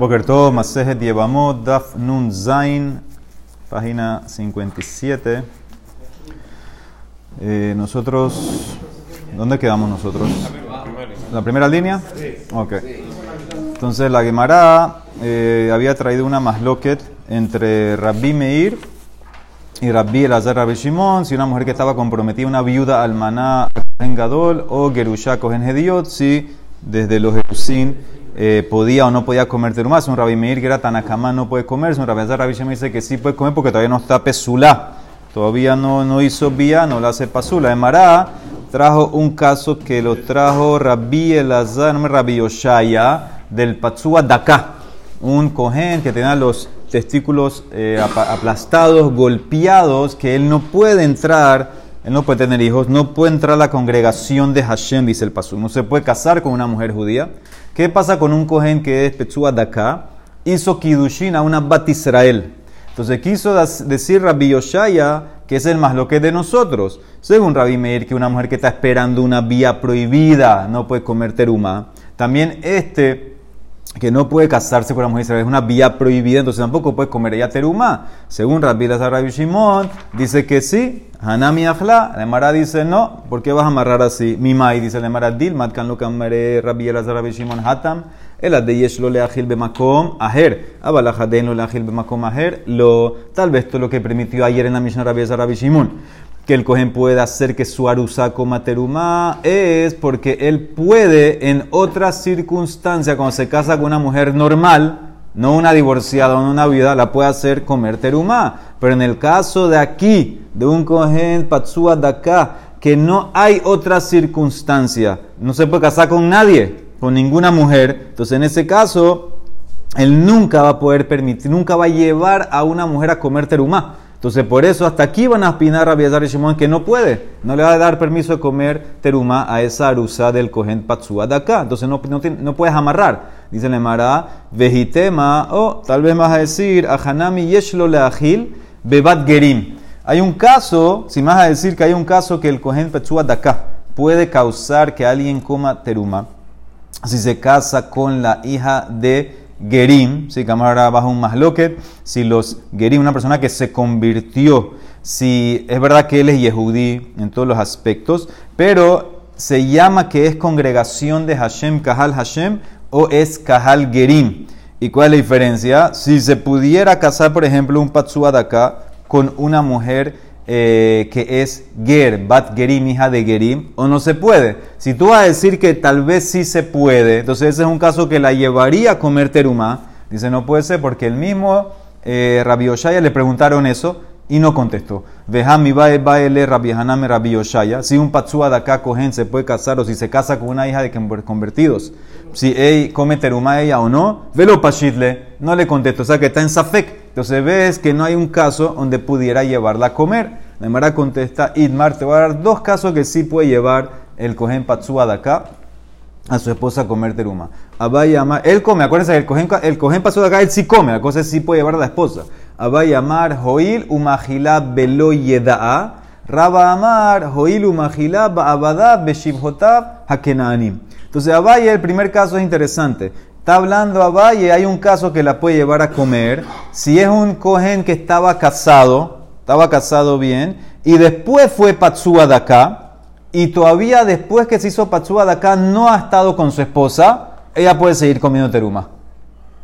Boker Tov, Masejet Yevamot, Daf Nun Zain, página 57. Eh, nosotros, ¿dónde quedamos nosotros? ¿La primera línea? Ok. Entonces la Gemara eh, había traído una masloquet entre Rabbi Meir y Rabbi Elazar Rabbi Shimon, si una mujer que estaba comprometida, una viuda almaná en Gadol o Gerusha en Hediot, si desde los Jerusin eh, podía o no podía comer terumá. Un Rabbi Meir que era Tanakama no puede comer. Un Rabbi Rabbi me dice que sí puede comer porque todavía no está pesula. Todavía no, no hizo vía, no la hace pasula. En Mará trajo un caso que lo trajo Rabbi Elazar, Rabbi Yoshaya, del Patsua Daka. Un cohen que tenía los testículos eh, aplastados, golpeados, que él no puede entrar él no puede tener hijos, no puede entrar a la congregación de Hashem, dice el Pasú. No se puede casar con una mujer judía. ¿Qué pasa con un cohen que es Petsua Daka? Hizo Kidushin a una Bat Israel. Entonces quiso decir Rabbi Yoshaya que es el más lo que de nosotros. Según Rabbi Meir, que una mujer que está esperando una vía prohibida no puede comer teruma. También este que no puede casarse con una mujer es una vía prohibida, entonces tampoco puede comer ella teruma. Según Rabbi Rabbi Shimon, dice que sí. Hanami Afla, la dice no. ¿Por qué vas a amarrar así? Mimai dice la Mara Dil, Matkan lo kamare Rabbi Lazar Rabbi Shimon Hatam. El de yesh lo leachil bemakom aher. Abalajaden lo leachil bemakom aher. Lo, tal vez todo lo que permitió ayer en la Mishnah Rabbi Lazar Rabbi Shimon que el cohen puede hacer que su arusa coma terumá es porque él puede en otras circunstancias, cuando se casa con una mujer normal, no una divorciada o una viuda, la puede hacer comer terumá. Pero en el caso de aquí, de un cohen patsua de que no hay otra circunstancia, no se puede casar con nadie, con ninguna mujer, entonces en ese caso, él nunca va a poder permitir, nunca va a llevar a una mujer a comer terumá. Entonces, por eso hasta aquí van a opinar a y Shimon que no puede, no le va a dar permiso de comer teruma a esa arusa del cohen patsua de acá. Entonces, no, no, puedes amarrar. Dice el Emara, vejitema, o tal vez vas a decir, a Hanami yeshlo bebat gerim. Hay un caso, si vas a decir que hay un caso que el cohen patsua de acá puede causar que alguien coma teruma si se casa con la hija de Gerim, si cámara bajo un masloquet, si los Gerim, una persona que se convirtió, si es verdad que él es Yehudí en todos los aspectos, pero se llama que es congregación de Hashem, Kahal Hashem, o es Kahal Gerim. ¿Y cuál es la diferencia? Si se pudiera casar, por ejemplo, un Patsua acá con una mujer eh, que es Ger, Bat Gerim, hija de Gerim, o no se puede. Si tú vas a decir que tal vez sí se puede, entonces ese es un caso que la llevaría a comer teruma. Dice, no puede ser porque el mismo eh, Rabbi Oshaya le preguntaron eso y no contestó. Vejami bae baele Rabbi Haname Rabbi Oshaya. Si un patsua de acá cogen se puede casar o si se casa con una hija de convertidos, si ella come teruma ella o no, velo pashidle, no le contestó. O sea que está en Safek. Entonces ves que no hay un caso donde pudiera llevarla a comer. La Mara contesta, Idmar, te voy a dar dos casos que sí puede llevar el cohen patsua de acá a su esposa a comer teruma. Amar, él come, acuérdense, el cohen, el cohen patsua de acá, él sí come, la cosa es sí puede llevar a la esposa. Amar, Joil umahila belo yeda'a. Raba Amar, Joil umahila ba'abada beshivhotav hakenanim. Entonces, Abaya, el primer caso es interesante. Está hablando a Valle, hay un caso que la puede llevar a comer. Si es un cohen que estaba casado, estaba casado bien, y después fue Patsua de acá, y todavía después que se hizo Patsua de acá no ha estado con su esposa, ella puede seguir comiendo teruma.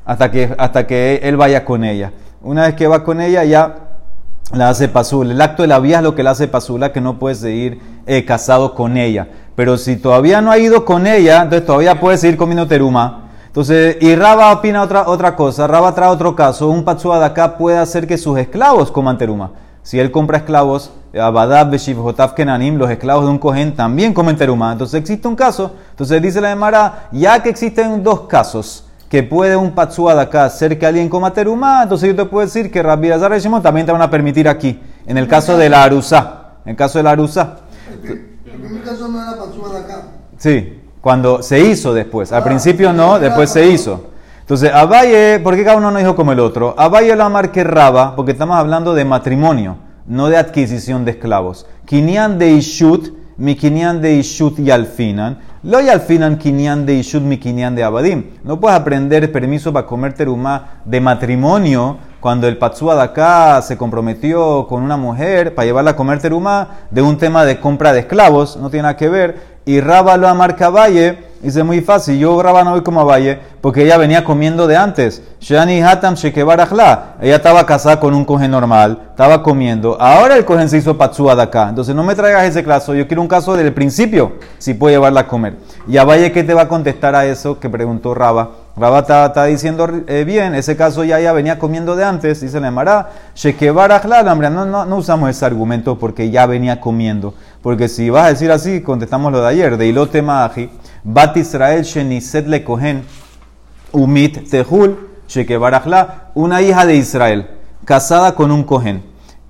Hasta que, hasta que él vaya con ella. Una vez que va con ella, ya la hace pasula. El acto de la vía es lo que la hace pasula, que no puede seguir eh, casado con ella. Pero si todavía no ha ido con ella, entonces todavía puede seguir comiendo teruma. Entonces, y Raba opina otra, otra cosa. Raba trae otro caso. Un patsua de acá puede hacer que sus esclavos coman teruma. Si él compra esclavos, Abadab, Beshiv, Jotav, Kenanim, los esclavos de un cohen también comen teruma. Entonces existe un caso. Entonces dice la Emara, ya que existen dos casos que puede un patsua de acá hacer que alguien coma teruma, entonces yo te puedo decir que Rabbi Azar también te van a permitir aquí. En el caso de la Arusa. En el caso de la Arusa. El primer caso no era patsua de acá. Sí cuando se hizo después. Al principio no, después se hizo. Entonces, Abaye, ¿por qué cada uno no dijo como el otro? Abaye lo marque Raba, porque estamos hablando de matrimonio, no de adquisición de esclavos. Kinian de Ishut, mi Kinian de Ishut y Alfinan. Lo y al final kinyan de ishud mi kinyan de abadim. No puedes aprender permiso para comer terumá de matrimonio cuando el Patsúa de acá se comprometió con una mujer para llevarla a comer terumá de un tema de compra de esclavos, no tiene nada que ver. Y Raba lo amarca Valle, dice muy fácil, yo Raba no voy como a Valle, porque ella venía comiendo de antes. Shani Hatam Shekebarajla, ella estaba casada con un cogen normal, estaba comiendo. Ahora el cogen se hizo Patsúa de acá. Entonces no me traigas ese caso, yo quiero un caso del principio, si puede llevarla a comer. Y a Valle, ¿qué te va a contestar a eso que preguntó Raba? Raba está, diciendo eh, bien, ese caso ya ya venía comiendo de antes, dice la Emara, no, no, no usamos ese argumento porque ya venía comiendo. Porque si vas a decir así, contestamos lo de ayer, de Ilote Maaji, Bat Israel Sheniset Le Kohen, Umit Tehul, Shekebarajla, una hija de Israel, casada con un Kohen,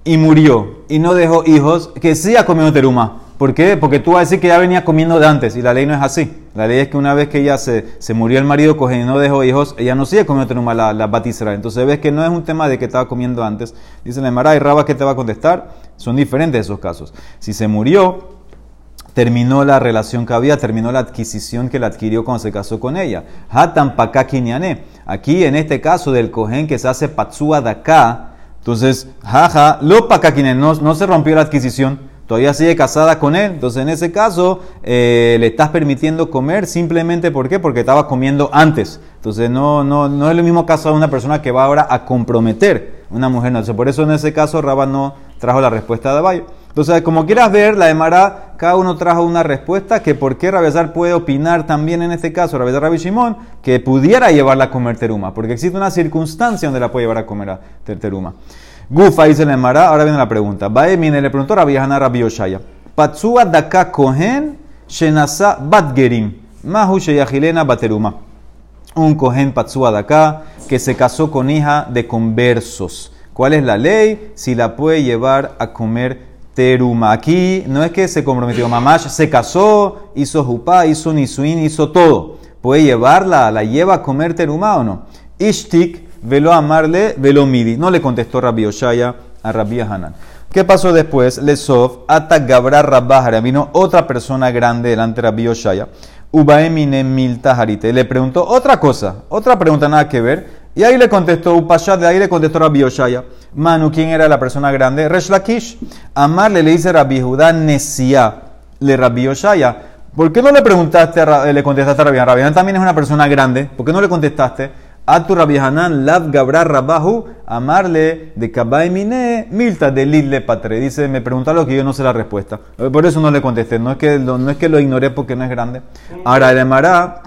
y murió, y no dejó hijos, que sí ha comido teruma. ¿Por qué? Porque tú vas a decir que ya venía comiendo de antes, y la ley no es así. La ley es que una vez que ella se, se murió el marido Kohen y no dejó hijos, ella no sigue comiendo teruma la, la Bat Israel. Entonces ves que no es un tema de que estaba comiendo antes. Dice la Emara y Raba, ¿qué te va a contestar? Son diferentes esos casos. Si se murió, terminó la relación que había, terminó la adquisición que la adquirió cuando se casó con ella. Hatan Aquí, en este caso del cohen que se hace patsua de acá, entonces, jaja, lo pakakiné, no, no se rompió la adquisición, todavía sigue casada con él. Entonces, en ese caso, eh, le estás permitiendo comer simplemente ¿por qué? Porque estaba comiendo antes. Entonces, no, no, no es el mismo caso de una persona que va ahora a comprometer una mujer. No. por eso, en ese caso, Rabba no trajo la respuesta de Abayo. Entonces, como quieras ver, la Emara, cada uno trajo una respuesta que por qué Rabezar puede opinar también en este caso, Rabezar Rabbi Shimon, que pudiera llevarla a comer teruma, porque existe una circunstancia donde la puede llevar a comer teruma. Gufa dice la Emara, ahora viene la pregunta. Baemine le preguntó a Rabbi Haná Rabbi Oshaya. Patsua daka kohen shenasa batgerim. Mahu sheyahilena bateruma. Un kohen patsua daka que se casó con hija de conversos. ¿Cuál es la ley? Si la puede llevar a comer teruma. Aquí no es que se comprometió, mamash se casó, hizo jupá, hizo nisuin, hizo todo. ¿Puede llevarla? ¿La lleva a comer teruma o no? Ishtik, velo amarle, velo midi. No le contestó Rabbi Oshaya a Rabbi Hanan. ¿Qué pasó después? Lesof, ata gabra rabahara. Vino otra persona grande delante de Rabbi Oshaya. Ubaemine milta harite. Le preguntó otra cosa, otra pregunta nada que ver. Y ahí le contestó Upashat, de ahí le contestó Rabbi Oshaya. Manu, ¿quién era la persona grande? Resh Lakish. Amarle le dice Rabbi Judá Nesia, le Rabbi Oshaya. ¿Por qué no le preguntaste, le contestaste a Rabbi Rabbi también es una persona grande. ¿Por qué no le contestaste? A tu Rabbi Hanan, Lav Gabra Rabahu, amarle de Kabai Mine, Milta de Lidle Patre. Dice, me pregunta lo que yo no sé la respuesta. Por eso no le contesté. No es que, no es que lo ignoré porque no es grande. Ahora, el Emara.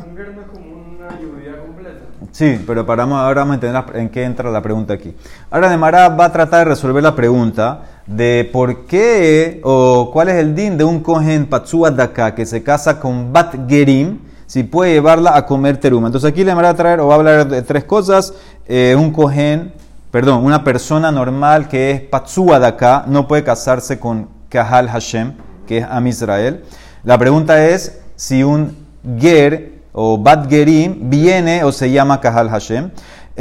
Sí, pero paramos, ahora vamos a entender en qué entra la pregunta aquí. Ahora Mara va a tratar de resolver la pregunta de por qué o cuál es el din de un cohen patsua daka que se casa con bat gerim, si puede llevarla a comer teruma. Entonces aquí le va a traer o va a hablar de tres cosas. Eh, un cohen, perdón, una persona normal que es patsua daka no puede casarse con kahal Hashem, que es Am Israel. La pregunta es si un ger o Bat Gerim viene o se llama Kahal Hashem.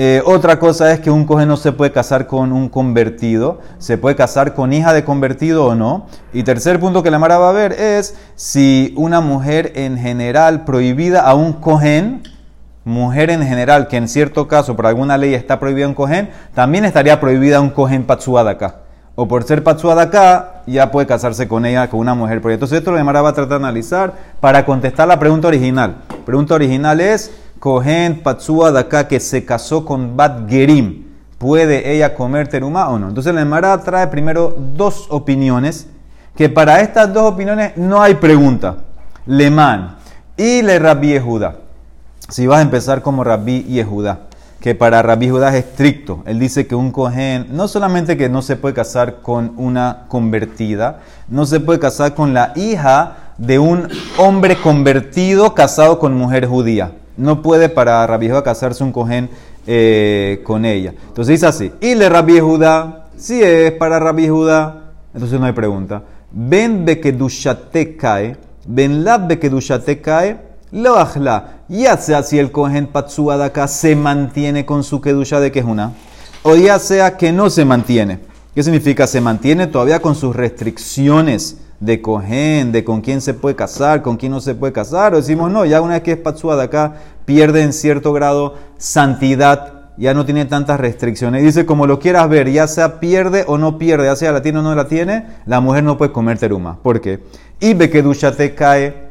Eh, otra cosa es que un coge no se puede casar con un convertido, se puede casar con hija de convertido o no. Y tercer punto que la Mara va a ver es si una mujer en general prohibida a un cohen, mujer en general que en cierto caso por alguna ley está prohibida un cohen, también estaría prohibida un cohen acá o por ser de acá, ya puede casarse con ella, con una mujer. Entonces esto lo Gemara va a tratar de analizar para contestar la pregunta original. La pregunta original es, Cohen de acá que se casó con Bat Gerim, ¿puede ella comer teruma o no? Entonces la Gemara trae primero dos opiniones, que para estas dos opiniones no hay pregunta. Lemán y le Rabbi Yehuda. Si vas a empezar como Rabbi Yehuda que para Rabbi Judá es estricto. Él dice que un cohen no solamente que no se puede casar con una convertida, no se puede casar con la hija de un hombre convertido casado con mujer judía. No puede para Rabbi Judá casarse un cohen eh, con ella. Entonces dice así, y le Rabbi Judá, si es para Rabbi Judá, entonces no hay pregunta. Ben bekedushate cae, ben lab bekedushate cae, lo ajla, ya sea si el cohen acá se mantiene con su kedusha de que es una, o ya sea que no se mantiene. ¿Qué significa? Se mantiene todavía con sus restricciones de cohen, de con quién se puede casar, con quién no se puede casar, o decimos no, ya una vez que es patsua de acá, pierde en cierto grado santidad ya no tiene tantas restricciones. Dice, como lo quieras ver, ya sea pierde o no pierde, ya sea la tiene o no la tiene, la mujer no puede comer teruma. ¿Por qué? Y ve que te cae,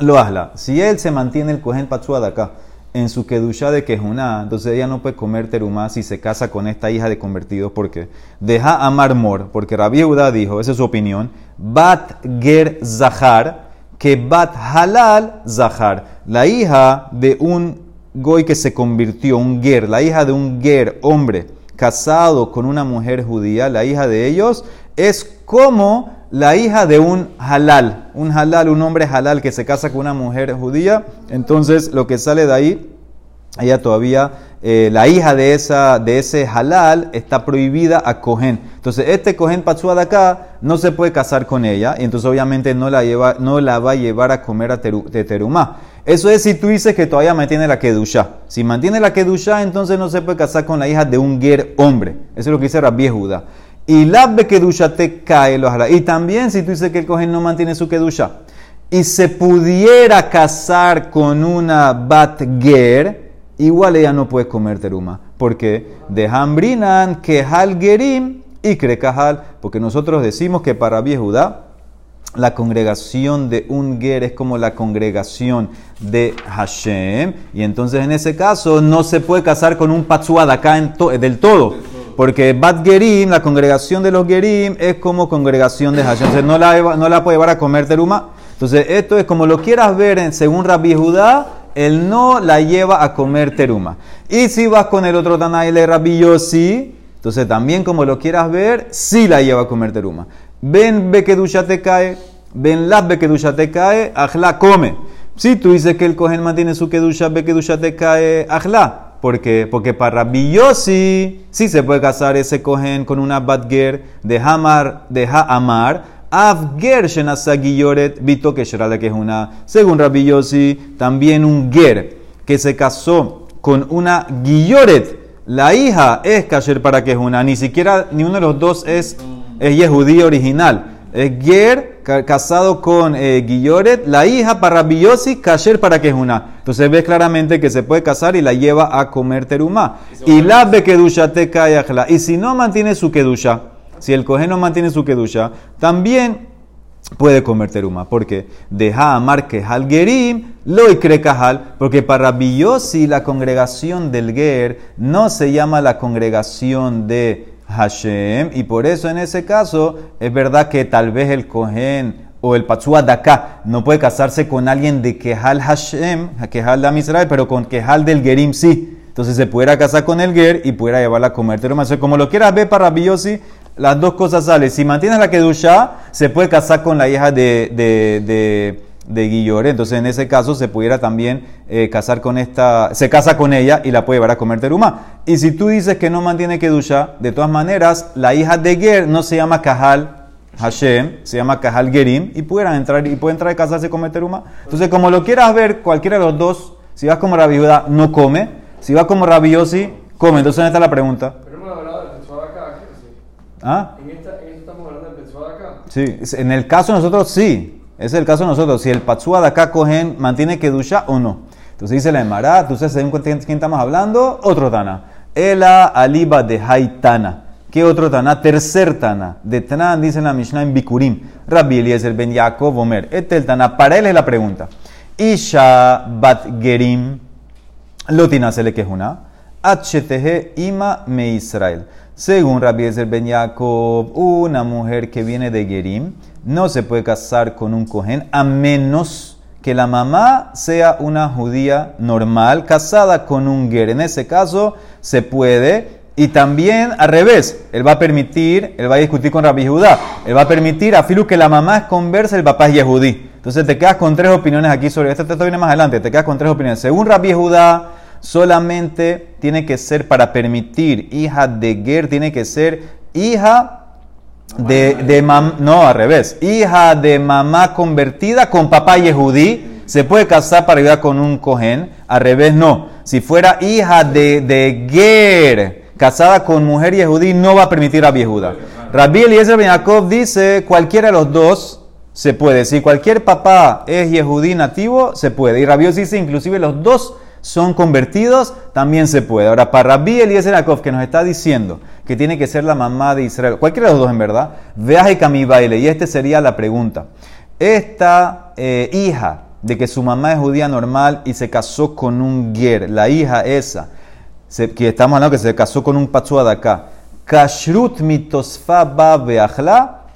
lo hazla. Si él se mantiene el cohen patsua acá, en su kedusha de quejuná, entonces ella no puede comer teruma si se casa con esta hija de convertidos. ¿Por qué? Deja amar mor, porque Rabbi Yehuda dijo, esa es su opinión, bat ger zahar, que bat halal zahar. La hija de un goy que se convirtió, un ger, la hija de un ger, hombre, casado con una mujer judía, la hija de ellos, es como la hija de un halal, un halal, un hombre halal que se casa con una mujer judía, entonces lo que sale de ahí, ella todavía, eh, la hija de, esa, de ese halal está prohibida a cohen. Entonces este cohen patsua de acá no se puede casar con ella y entonces obviamente no la, lleva, no la va a llevar a comer a de terumá. Eso es si tú dices que todavía mantiene la kedusha. Si mantiene la kedusha, entonces no se puede casar con la hija de un ger hombre. Eso es lo que dice Rabbi Judá. Y la kedusha te cae los Y también si tú dices que el cohen no mantiene su kedusha y se pudiera casar con una bat ger, igual ella no puede comer teruma. Porque de hambrinan que hal gerim y crecajal. Porque nosotros decimos que para Judá la congregación de un ger es como la congregación de Hashem. Y entonces en ese caso no se puede casar con un patsuad acá del todo. Porque Bat Gerim, la congregación de los Gerim, es como congregación de Hashem. Entonces no la, no la puede llevar a comer teruma. Entonces esto es como lo quieras ver en, según Rabbi Judá, él no la lleva a comer teruma. Y si vas con el otro Tanaile Rabbi Yossi, entonces también como lo quieras ver, sí la lleva a comer teruma. Ven Bekedusha te cae, ven las Bekedusha te cae, Ajla come. Si tú dices que el cohen mantiene su Kedusha, Bekedusha te cae, Ajla. Porque, porque para Rabbi sí se puede casar ese cohen con una badger de Hamar, de Ha'amar, Avger Shenasagiyoret, Vito que es una, según Rabbi también un ger que se casó con una Guilloret, la hija es kasher para que es una, ni siquiera ni uno de los dos es es Yehudí original. Es Ger, casado con eh, Guilloret, la hija para Rabbi Kasher para que es una. Entonces ves claramente que se puede casar y la lleva a comer terumá. Y la be kedusha te Y si no mantiene su kedusha, si el cohen no mantiene su kedusha, también puede comer teruma. Porque deja amar que hal gerim, lo y cajal. Porque para la congregación del Ger no se llama la congregación de Hashem. Y por eso en ese caso es verdad que tal vez el Kohen o el Patsua de acá no puede casarse con alguien de Kehal Hashem, Kehal de Israel, pero con Kehal del Gerim sí. Entonces se pudiera casar con el Ger y pudiera llevarla a comer como lo quieras ver para Biyosi, las dos cosas salen. Si mantienes la Kedusha, se puede casar con la hija de, de de Guillore. Entonces, en ese caso, se pudiera también eh, casar con esta, se casa con ella y la puede llevar a comer teruma. Y si tú dices que no mantiene Kedusha, de todas maneras, la hija de Ger no se llama Kahal Hashem, se llama Kahal Gerim y pudieran entrar y puede entrar a casarse y comer teruma. Entonces, como lo quieras ver, cualquiera de los dos, si vas como Rabbi no come. Si vas como Rabbi come. Entonces, ¿dónde está la pregunta? Pero hemos hablado del acá. ¿Ah? ¿En, esta, ¿En estamos hablando del acá? Sí, en el caso de nosotros sí. Ese es el caso de nosotros. Si el patsua de acá cogen, mantiene kedusha o no. Entonces dice la Emara, ¿tú sabes de quién estamos hablando? Otro Tana. Ela aliba de Haitana. ¿Qué otro Tana? Tercer Tana. De Tana dice la Mishnah en Bikurim. Rabbi Eliezer ben Yaakov Omer. Este es el Tana. Para él es la pregunta. Isha bat gerim. Lotina se le quejuna. HTG ima me Israel. Según Rabbi Eliezer ben Yaakov, una mujer que viene de Gerim no se puede casar con un cohen a menos que la mamá sea una judía normal casada con un ger. En ese caso se puede. Y también al revés, él va a permitir, él va a discutir con Rabbi Judá, él va a permitir a Filu que la mamá es conversa el papá es yehudí. Entonces te quedas con tres opiniones aquí sobre esto, esto viene más adelante, te quedas con tres opiniones. Según Rabbi Judá, solamente tiene que ser para permitir hija de Ger, tiene que ser hija de, de no, al revés, hija de mamá convertida con papá yehudí, se puede casar para ayudar con un cohen, al revés no. Si fuera hija de, de Ger, casada con mujer yehudí, no va a permitir a viejuda. Rabbi Eliezer Ben Yaakov dice, cualquiera de los dos, se puede. Si cualquier papá es yehudí nativo, se puede. Y Rabios dice, inclusive los dos son convertidos, también se puede. Ahora, para Rabbi Eliezer Akov, que nos está diciendo que tiene que ser la mamá de Israel, cualquiera de los dos en verdad, viaje mi baile. Y esta sería la pregunta. Esta eh, hija de que su mamá es judía normal y se casó con un ger, la hija esa, que estamos hablando que se casó con un pachua de acá, kashrut mitosfa ba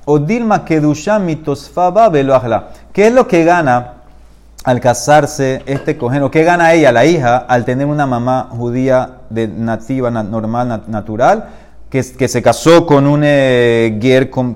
o Dilma Kedusha mitosfaba veloahla. ¿Qué es lo que gana al casarse este cojeno? ¿Qué gana ella, la hija, al tener una mamá judía de nativa, normal, natural? Que, se casó con un eh,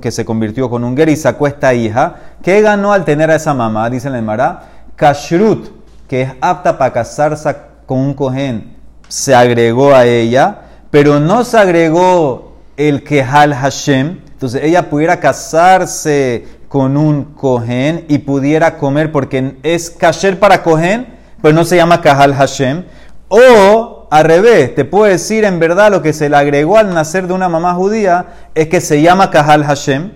que se convirtió con un ger y sacó esta hija. ¿Qué ganó al tener a esa mamá? Dice el Mará. Kashrut, que es apta para casarse con un cohen, se agregó a ella, pero no se agregó el Kehal Hashem, entonces ella pudiera casarse con un cohen y pudiera comer porque es kasher para cohen, pero no se llama kahal Hashem. O al revés, te puedo decir en verdad lo que se le agregó al nacer de una mamá judía es que se llama kahal Hashem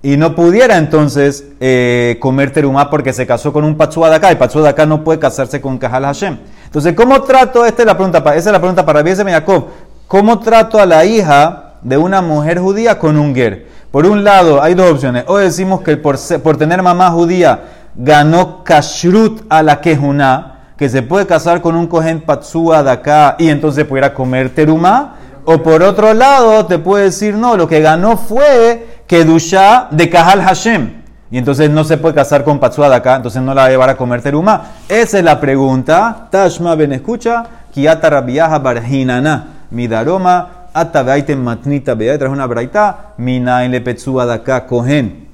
y no pudiera entonces eh, comer terumá porque se casó con un pachua de acá y pachua de acá no puede casarse con kahal Hashem. Entonces, ¿cómo trato? Esta es la pregunta, esa es la pregunta para Jacob. ¿Cómo trato a la hija de una mujer judía con un ger. Por un lado, hay dos opciones. O decimos que por, tener mamá judía ganó kashrut a la quejuna, que se puede casar con un cohen patsua de acá y entonces pudiera comer teruma. O por otro lado, te puede decir, no, lo que ganó fue kedusha de kahal Hashem. Y entonces no se puede casar con patsua de acá, entonces no la va a llevar a comer teruma. Esa es la pregunta. Tashma ben escucha, kiata rabiaha barhinana, midaroma Atabaiten matnita bea, trae una braita, mina le petsua daka kohen.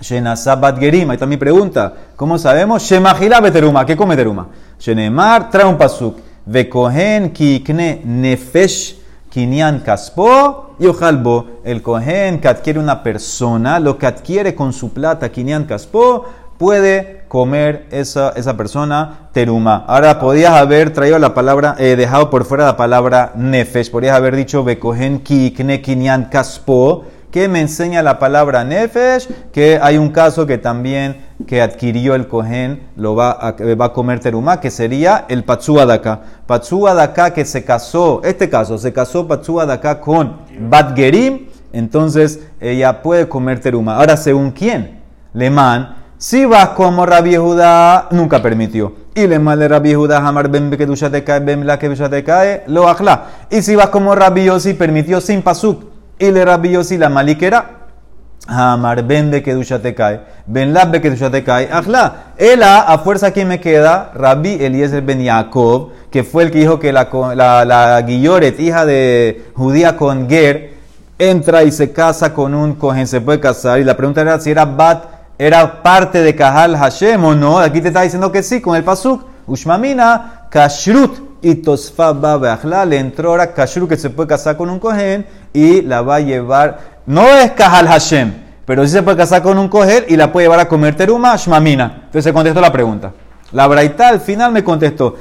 Shenasabat gerim. Ahí está mi pregunta. ¿Cómo sabemos? Shemahila beteruma. ¿Qué come teruma? Shenemar trae un pasuk. Ve kohen kikne nefesh kinyan kaspo y ojalbo. El kohen que adquiere una persona, lo que adquiere con su plata, kinyan kaspo, puede comer esa, esa persona teruma. Ahora, podías haber traído la palabra, eh, dejado por fuera la palabra nefesh. Podrías haber dicho bekohen kinyan kaspo, que me enseña la palabra nefesh, que hay un caso que también que adquirió el cohen lo va a, va a comer teruma, que sería el patsua daka. Patsua daka que se casó, este caso, se casó patsua daka con bat gerim, entonces ella puede comer teruma. Ahora, ¿según quién? Leman si vas como Rabbi Judá, nunca permitió. Y le mal Rabbi Judá, Hamar ben te cae, ben la que te cae, lo ajla. Y si vas como Rabbi Yossi, permitió sin pasuk. Y le Rabbi Yossi la maliquera, Hamar ben que te cae, ben la te cae, ajla. Ela, a fuerza que me queda, Rabbi Eliezer ben Yaakov, que fue el que dijo que la, la, la Guilloret, hija de judía con Ger, entra y se casa con un cohen, se puede casar. Y la pregunta era si era Bat era parte de Kahal Hashem o no. Aquí te está diciendo que sí, con el pasuk. Ushmamina, Kashrut y Tosfa Babeachla. Le entró ahora Kashrut que se puede casar con un cohen y la va a llevar. No es Kahal Hashem, pero sí se puede casar con un cohen y la puede llevar a comer teruma, Shmamina. Entonces se contestó la pregunta. La Braita al final me contestó.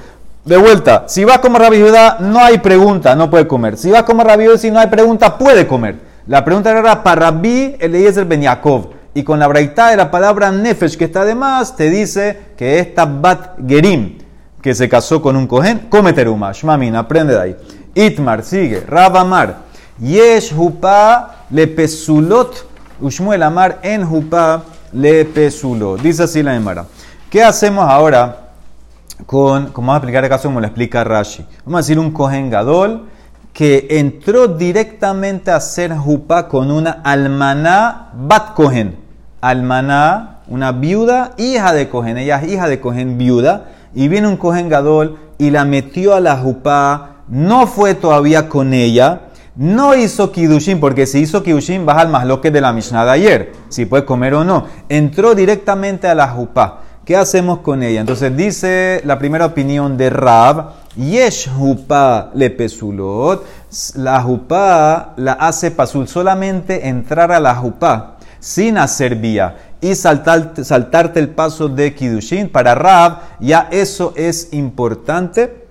De vuelta, si vas como Rabbi Judá, no hay pregunta, no puede comer. Si vas como Rabbi si no hay pregunta, puede comer. La pregunta era para Rabbi Eliezer Ben Yaakov y con la braita de la palabra nefesh que está de más, te dice que esta bat gerim, que se casó con un cohen, come teruma. Shmamin, aprende de ahí. Itmar, sigue. Rabamar. Yesh hupa le pesulot. Ushmuel amar en hupa le pesulot. Dice así la Emara. ¿Qué hacemos ahora con, como vamos a explicar el caso como lo explica Rashi? Vamos a decir un cohen gadol que entró directamente a hacer jupa con una almaná bat cohen almaná, una viuda, hija de Cohen. Ella es hija de Cohen, viuda. Y viene un Cohen Gadol y la metió a la jupá. No fue todavía con ella. No hizo Kidushin, porque si hizo Kidushin, baja al masloque de la Mishnah de ayer. Si puede comer o no. Entró directamente a la jupá. ¿Qué hacemos con ella? Entonces dice la primera opinión de Rab. Yesh jupá le pesulot. La jupá la hace pasul. Solamente entrar a la jupá sin hacer vía y saltarte el paso de Kidushin, para Rab ya eso es importante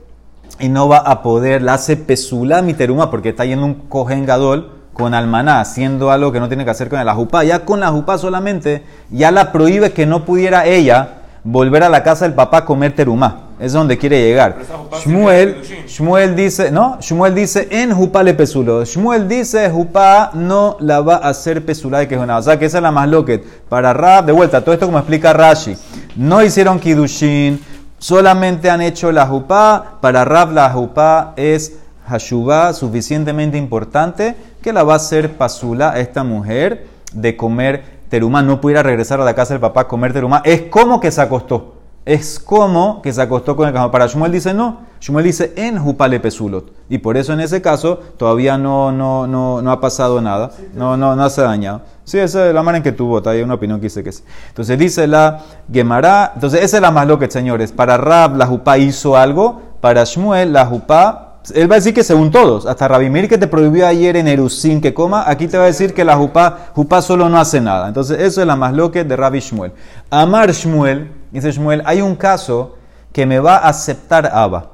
y no va a poder, la hace pesula mi teruma porque está yendo un cojen gadol con almaná, haciendo algo que no tiene que hacer con la jupá, ya con la jupá solamente, ya la prohíbe que no pudiera ella volver a la casa del papá a comer terumá. Es donde quiere llegar. Shmuel, Shmuel dice, no, Shmuel dice en jupá le pesulo. Shmuel dice jupá no la va a hacer pesulá de que es una. O sea que esa es la más loquet. Para Rab, de vuelta, todo esto como explica Rashi. No hicieron kidushin, solamente han hecho la jupá. Para Rab la jupá es hashubá suficientemente importante que la va a hacer pasula esta mujer de comer terumá. No pudiera regresar a la casa del papá a comer terumá. Es como que se acostó es como que se acostó con el cajón. Para Shmuel dice no. Shmuel dice en Jupale Pesulot. Y por eso en ese caso todavía no, no, no, no ha pasado nada. No, no, no se ha dañado. Sí, esa es la manera en que tuvo. Hay una opinión que dice que sí. Entonces dice la Gemara. Entonces esa es la más loca, señores. Para Rab la Jupá hizo algo. Para Shmuel la Jupá él va a decir que según todos, hasta Rabimir que te prohibió ayer en Erusín que coma, aquí te va a decir que la jupá, solo no hace nada. Entonces, eso es la más loca de Rabbi Shmuel. Amar Shmuel, Dice Shmuel, hay un caso que me va a aceptar Abba.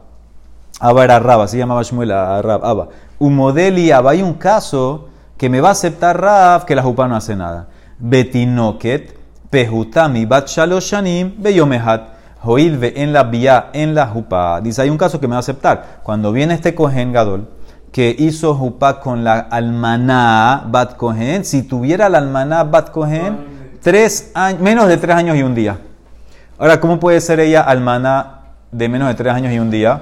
Abba era Rab, así llamaba Shmuel a Rab, Abba. model y Abba, hay un caso que me va a aceptar Rab que la jupa no hace nada. Betinoket, pehutami, bat shaloshanim, beyomehat. Joilve en la vía, en la jupa. Dice, hay un caso que me va a aceptar. Cuando viene este Kohen Gadol, que hizo jupa con la almaná bat Kohen, si tuviera la almaná bat Kohen, tres años, menos de tres años y un día. Ahora, ¿cómo puede ser ella almana de menos de tres años y un día?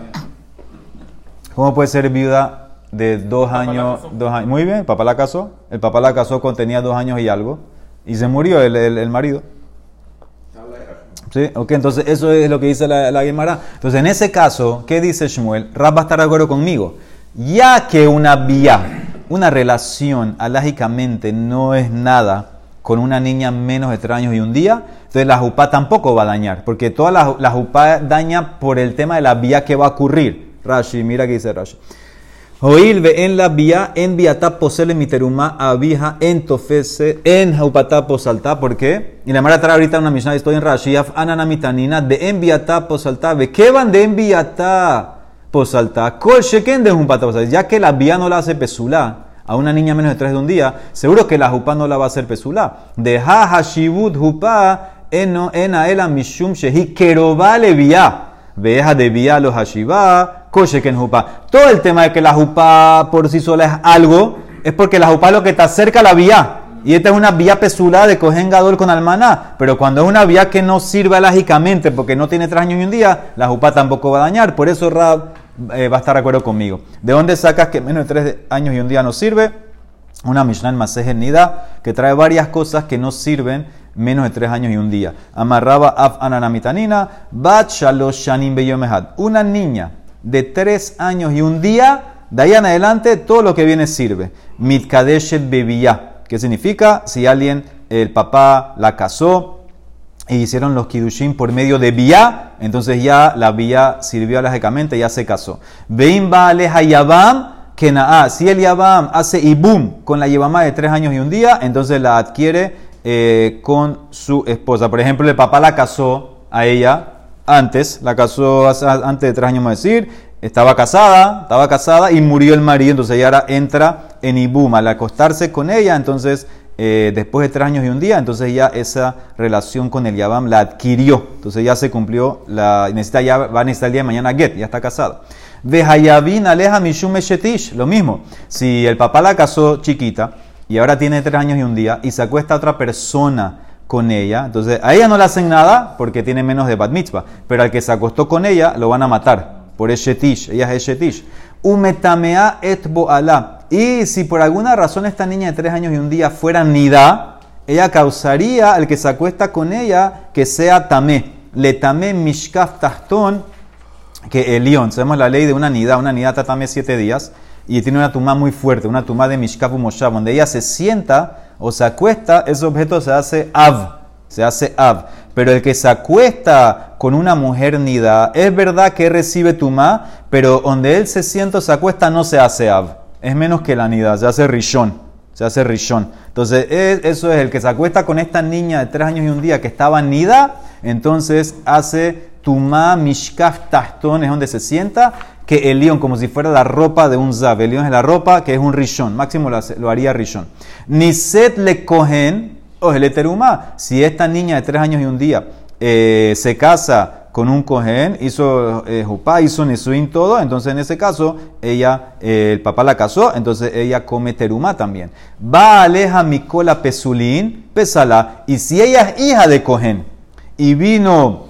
¿Cómo puede ser viuda de dos años, dos años? Muy bien, el papá la casó. El papá la casó cuando tenía dos años y algo. Y se murió el, el, marido. ¿Sí? Ok, entonces eso es lo que dice la, la Gemara. Entonces, en ese caso, ¿qué dice Shmuel? Rab va a estar de acuerdo conmigo. Ya que una vía, una relación, alágicamente, no es nada con una niña menos de tres años y un día, entonces la jupá tampoco va a dañar, porque toda la, la jupá daña por el tema de la vía que va a ocurrir. Rashi, mira que dice Rashi. Ve en la vía, en viatá posele miteruma abija en tofese, en jupatá posaltá. ¿Por qué? Y la mara trae ahorita una misión, estoy en Rashi, ananamitanina, de en posaltá. ¿Ve qué van de en viatá posaltá? Kol sheken de jupatá posaltá. Ya que la vía no la hace pesula a una niña menos de tres de un día, seguro que la jupá no la va a hacer pesulá. De ha hashibut jupá eno ena mishum shehi keroba levia. Veja de vía los hashibá, kosheken jupá. Todo el tema de que la jupá por sí sola es algo, es porque la jupá es lo que está cerca a la vía. Y esta es una vía pesulá de cogen gadol con almaná. Pero cuando es una vía que no sirve lógicamente porque no tiene tres años y un día, la jupá tampoco va a dañar. Por eso Rab eh, va a estar de acuerdo conmigo. ¿De dónde sacas que menos de tres años y un día no sirve? Una Mishnah en Masej Nida que trae varias cosas que no sirven menos de tres años y un día. Amarraba af ananamitanina, bat shalosh shanim Una niña de tres años y un día, de ahí en adelante todo lo que viene sirve. Mitkadeshet bebiyah. ¿Qué significa? Si alguien, el papá la casó, y hicieron los kidushin por medio de vía, entonces ya la vía sirvió alajecamente, ya se casó. Veim aleja yabam, que naa, si el yabam hace ibum con la yabama de tres años y un día, entonces la adquiere eh, con su esposa. Por ejemplo, el papá la casó a ella antes, la casó antes de tres años, más decir, estaba casada, estaba casada y murió el marido, entonces ella ahora entra en ibum, al acostarse con ella, entonces eh, después de tres años y un día, entonces ya esa relación con el Yabam la adquirió. Entonces ya se cumplió, la, necesita ya, va a necesitar el día de mañana Get, ya está casada. Vejayabin aleja mishum lo mismo. Si el papá la casó chiquita y ahora tiene tres años y un día y se acuesta a otra persona con ella, entonces a ella no le hacen nada porque tiene menos de bat mitzvah, pero al que se acostó con ella lo van a matar por Eshetish, ella es Eshetish. Umetamea et boala. Y si por alguna razón esta niña de tres años y un día fuera nida, ella causaría al que se acuesta con ella que sea tamé. Le tamé mishkaf tahton, que el león. Sabemos la ley de una nida. Una nida está tamé siete días y tiene una tumba muy fuerte, una tumba de mishkaf moshav, donde ella se sienta o se acuesta, ese objeto se hace av. Se hace av. Pero el que se acuesta con una mujer nida, es verdad que recibe tumá, pero donde él se sienta se acuesta no se hace ab. Es menos que la nida, se hace rishon. Se hace rishon. Entonces, eso es el que se acuesta con esta niña de tres años y un día que estaba nida, entonces hace tumá mishkaf taston, es donde se sienta, que el león, como si fuera la ropa de un zav. El león es la ropa que es un rishon, máximo lo, lo haría rishon. Niset le cogen, o el. Si esta niña de tres años y un día eh, se casa con un cohen, hizo eh, jupá, hizo nisuin, todo, entonces en ese caso, ella, eh, el papá la casó, entonces ella come terumá también. Va aleja Mikola Pesulín, pesala, y si ella es hija de cohen, y vino,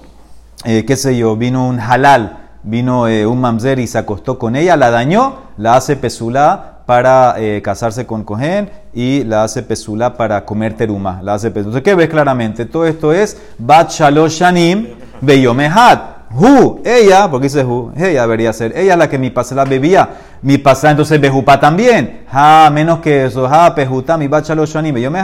eh, qué sé yo, vino un halal, vino eh, un mamzer y se acostó con ella, la dañó, la hace pesulá para eh, casarse con cohen y la hace pesulá para comer terumá. La hace pesulá. Entonces, ¿qué ves claramente? Todo esto es bat shalosh shanim beyomehat. Ella, porque dice hu, ella debería ser, ella la que mi pasela bebía, mi pasela entonces bejupa también, ha, menos que eso, ha, pejuta, mi bacha lo shani, yo me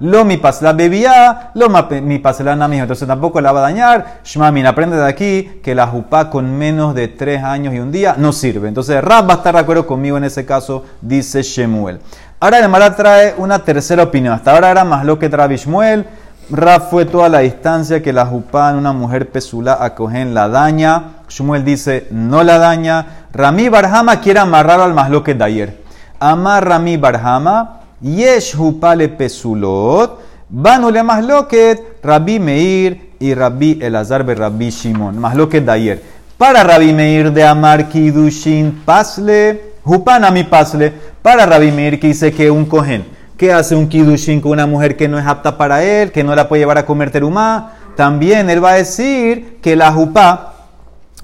lo mi pasela bebía, lo mi pasela nami, entonces tampoco la va a dañar, shmamin, aprende de aquí que la jupa con menos de tres años y un día no sirve, entonces Rab va a estar de acuerdo conmigo en ese caso, dice Shemuel. Ahora el Mara trae una tercera opinión, hasta ahora era más lo que trae Shmuel, Raf fue toda la distancia que la jupá en una mujer pesulá a cogen la daña. Shmuel dice, no la daña. Rami Barhama quiere amarrar al masloquet de ayer. Amar Rami Barhama, yesh jupá le pesulot, banu le masloquet, Rabbi Meir y Rabbi Elazar be Rabbi Shimon. Masloquet de ayer. Para Rabbi Meir de Amar Kidushin pasle, jupá nami pasle. Para Rabbi Meir que dice que un cohen ¿Qué hace un kidushin con una mujer que no es apta para él, que no la puede llevar a comer terumá? También él va a decir que la jupá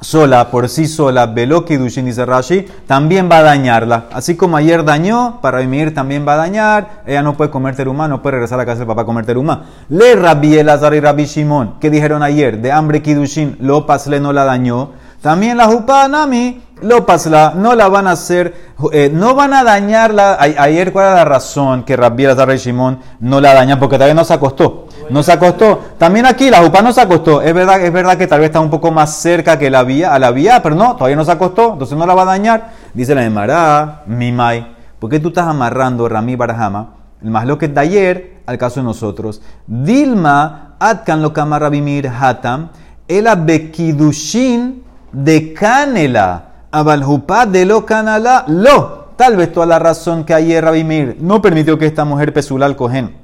sola, por sí sola, veló kidushin, dice Rashi, también va a dañarla. Así como ayer dañó, para vivir también va a dañar. Ella no puede comer terumá, no puede regresar a casa del papá a comer terumá. Le Rabbi Elazar y Rabbi Shimon, que dijeron ayer, de hambre kidushin, lo pasle no la dañó. También la jupá nami, lo pasla, no la van a hacer, eh, no van a dañarla. Ayer, ¿cuál era la razón que Rabbi Elazar y Shimon no la dañan? Porque todavía no se acostó. No se acostó. También aquí la jupá no se acostó. Es verdad, es verdad que tal vez está un poco más cerca que la vía, a la vía, pero no, todavía no se acostó, entonces no la va a dañar. Dice la Emara, Mimai, ¿por qué tú estás amarrando Rami Barahama? El más lo que de ayer al caso de nosotros. Dilma, Atkan lo Rabimir Hatam, Ela Bekidushin de Canela. Abaljupa de lo canala lo. Tal vez toda la razón que ayer Rabimir no permitió que esta mujer pesula al cohen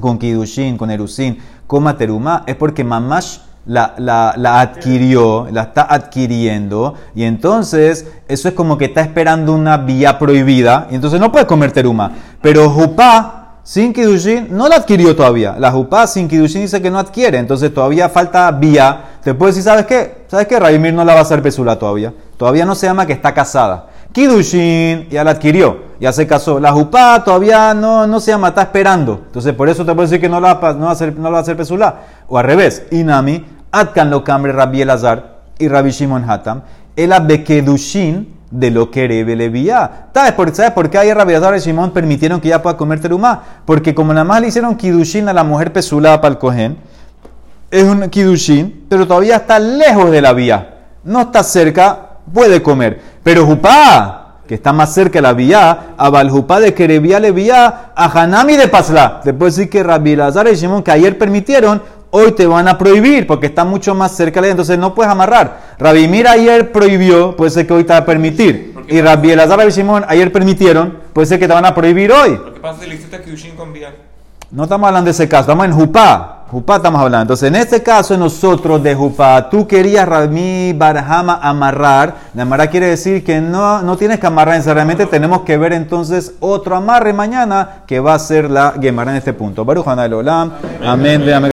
con Kidushin, con Erusin, coma terumá, es porque Mamash la, la, la adquirió, la está adquiriendo, y entonces eso es como que está esperando una vía prohibida, y entonces no puede comer teruma. Pero Jupá, sin Kidushin, no la adquirió todavía. La Jupá sin Kidushin dice que no adquiere, entonces todavía falta vía. Te puedo decir, ¿sabes qué? ¿Sabes qué? Rabimir no la va a hacer pesula todavía. Todavía no se llama que está casada. Kidushin ya la adquirió, ya se casó. La Jupá todavía no, no se llama, está esperando. Entonces, por eso te puedo decir que no la, no va a hacer, no la va a hacer Pesulá. O al revés, Inami, Atkan lo cambre Rabbi Elazar y Rabbi Shimon Hatam, el Bekedushin de lo que Rebelevía. ¿Sabes por, ¿Sabes por qué ayer Rabbi Elazar y Shimon permitieron que ella pueda comer terumá? Porque como nada más le hicieron Kidushin a la mujer Pesulá para el cohen, es un kidushin, pero todavía está lejos de la vía. No está cerca, puede comer. Pero Jupá, que está más cerca de la vía, a Baljupá de Kerebía le vía, a Hanami de Pasla. Puedo decir que Rabbi Lazar y Shimon, que ayer permitieron, hoy te van a prohibir, porque está mucho más cerca de la vía, entonces no puedes amarrar. Rabbi Mir ayer prohibió, puede ser que hoy te va a permitir. Y Rabbi Elazar y Shimon ayer permitieron, puede ser que te van a prohibir hoy. Lo que pasa es que le hiciste a Kyushin con Vía. No estamos hablando de ese caso, estamos en Jupá. Jupá estamos hablando. Entonces, en este caso, nosotros de Jupá, tú querías Rami Barhama amarrar. La amarrar quiere decir que no, no tienes que amarrar necesariamente. Tenemos que ver entonces otro amarre mañana que va a ser la Gemara en este punto. Baruch Olam. Amén. amén.